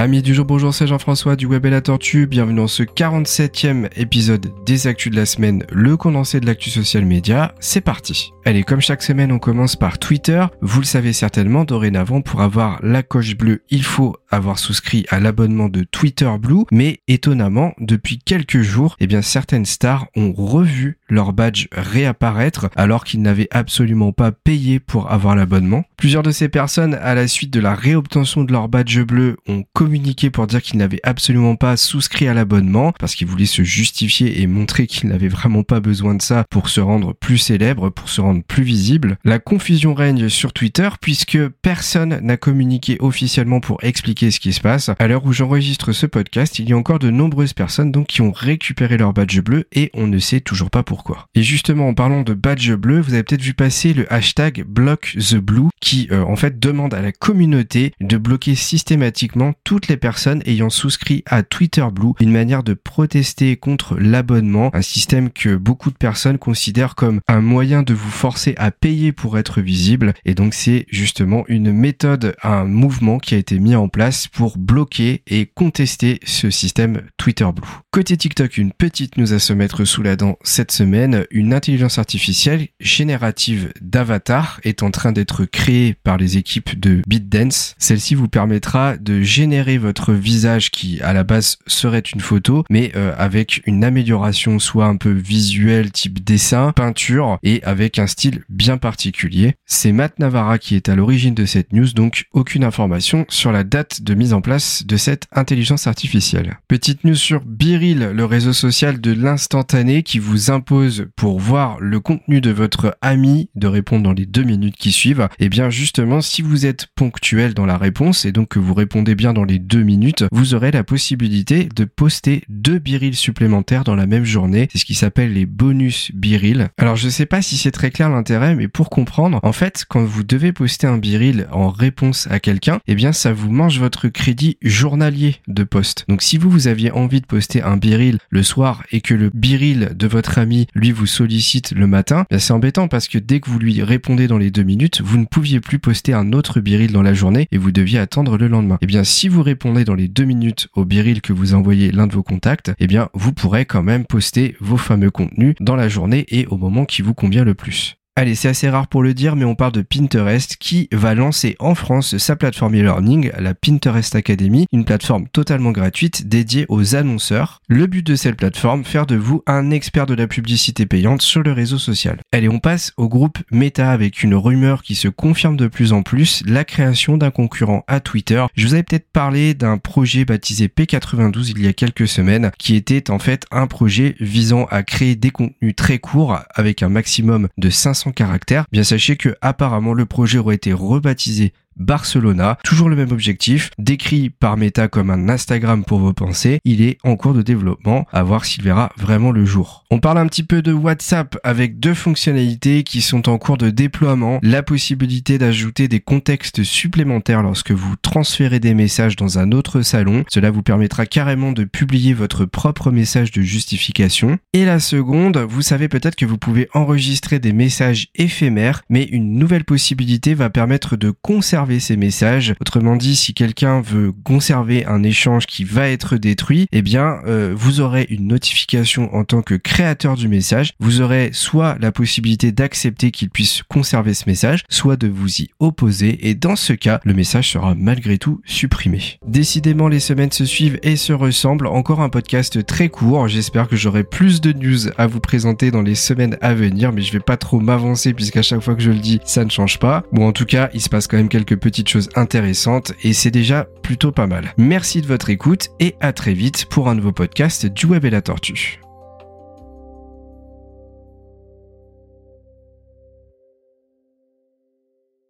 Amis du jour, bonjour, c'est Jean-François du Web et la Tortue. Bienvenue dans ce 47e épisode des Actus de la semaine, le condensé de l'actu social média. C'est parti. Allez, comme chaque semaine, on commence par Twitter. Vous le savez certainement, dorénavant, pour avoir la coche bleue, il faut avoir souscrit à l'abonnement de Twitter Blue. Mais étonnamment, depuis quelques jours, eh bien, certaines stars ont revu leur badge réapparaître alors qu'ils n'avaient absolument pas payé pour avoir l'abonnement. Plusieurs de ces personnes, à la suite de la réobtention de leur badge bleu, ont communiqué pour dire qu'ils n'avaient absolument pas souscrit à l'abonnement parce qu'ils voulaient se justifier et montrer qu'ils n'avaient vraiment pas besoin de ça pour se rendre plus célèbre, pour se rendre plus visible. La confusion règne sur Twitter puisque personne n'a communiqué officiellement pour expliquer ce qui se passe. À l'heure où j'enregistre ce podcast, il y a encore de nombreuses personnes donc qui ont récupéré leur badge bleu et on ne sait toujours pas pourquoi. Et justement, en parlant de badge bleu, vous avez peut-être vu passer le hashtag Block the Blue qui euh, en fait demande à la communauté de bloquer systématiquement toutes les personnes ayant souscrit à Twitter Blue, une manière de protester contre l'abonnement, un système que beaucoup de personnes considèrent comme un moyen de vous forcer à payer pour être visible. Et donc c'est justement une méthode, un mouvement qui a été mis en place pour bloquer et contester ce système Twitter Blue. Côté TikTok, une petite nous à se mettre sous la dent cette semaine. Une intelligence artificielle générative d'avatar est en train d'être créée par les équipes de BitDance. Celle-ci vous permettra de générer votre visage qui à la base serait une photo, mais euh, avec une amélioration soit un peu visuelle type dessin, peinture et avec un style bien particulier. C'est Matt Navarra qui est à l'origine de cette news, donc aucune information sur la date de mise en place de cette intelligence artificielle. Petite news sur Biril, le réseau social de l'instantané qui vous impose pour voir le contenu de votre ami de répondre dans les deux minutes qui suivent. Eh bien justement, si vous êtes ponctuel dans la réponse et donc que vous répondez bien dans les deux minutes, vous aurez la possibilité de poster deux birils supplémentaires dans la même journée. C'est ce qui s'appelle les bonus birils. Alors je sais pas si c'est très clair l'intérêt, mais pour comprendre, en fait, quand vous devez poster un biril en réponse à quelqu'un, eh bien ça vous mange votre crédit journalier de poste. Donc si vous, vous aviez envie de poster un biril le soir et que le biril de votre ami, lui, vous sollicite le matin, eh c'est embêtant parce que dès que vous lui répondez dans les deux minutes, vous ne pouviez plus poster un autre biril dans la journée et vous deviez attendre le lendemain. Eh bien, si vous répondez dans les deux minutes au biril que vous envoyez l'un de vos contacts, eh bien, vous pourrez quand même poster vos fameux contenus dans la journée et au moment qui vous convient le plus. Allez, c'est assez rare pour le dire, mais on parle de Pinterest qui va lancer en France sa plateforme e-learning, la Pinterest Academy, une plateforme totalement gratuite dédiée aux annonceurs. Le but de cette plateforme, faire de vous un expert de la publicité payante sur le réseau social. Allez, on passe au groupe Meta avec une rumeur qui se confirme de plus en plus, la création d'un concurrent à Twitter. Je vous avais peut-être parlé d'un projet baptisé P92 il y a quelques semaines, qui était en fait un projet visant à créer des contenus très courts avec un maximum de 500 caractère, bien sachez que apparemment le projet aurait été rebaptisé Barcelona. Toujours le même objectif, décrit par Meta comme un Instagram pour vos pensées. Il est en cours de développement, à voir s'il verra vraiment le jour. On parle un petit peu de WhatsApp avec deux fonctionnalités qui sont en cours de déploiement. La possibilité d'ajouter des contextes supplémentaires lorsque vous transférez des messages dans un autre salon. Cela vous permettra carrément de publier votre propre message de justification. Et la seconde, vous savez peut-être que vous pouvez enregistrer des messages éphémères, mais une nouvelle possibilité va permettre de conserver ces messages. Autrement dit, si quelqu'un veut conserver un échange qui va être détruit, eh bien, euh, vous aurez une notification en tant que créateur du message. Vous aurez soit la possibilité d'accepter qu'il puisse conserver ce message, soit de vous y opposer. Et dans ce cas, le message sera malgré tout supprimé. Décidément, les semaines se suivent et se ressemblent. Encore un podcast très court. J'espère que j'aurai plus de news à vous présenter dans les semaines à venir, mais je vais pas trop m'avancer puisqu'à chaque fois que je le dis, ça ne change pas. Bon, en tout cas, il se passe quand même quelques petites choses intéressantes et c'est déjà plutôt pas mal. Merci de votre écoute et à très vite pour un nouveau podcast du Web et la Tortue.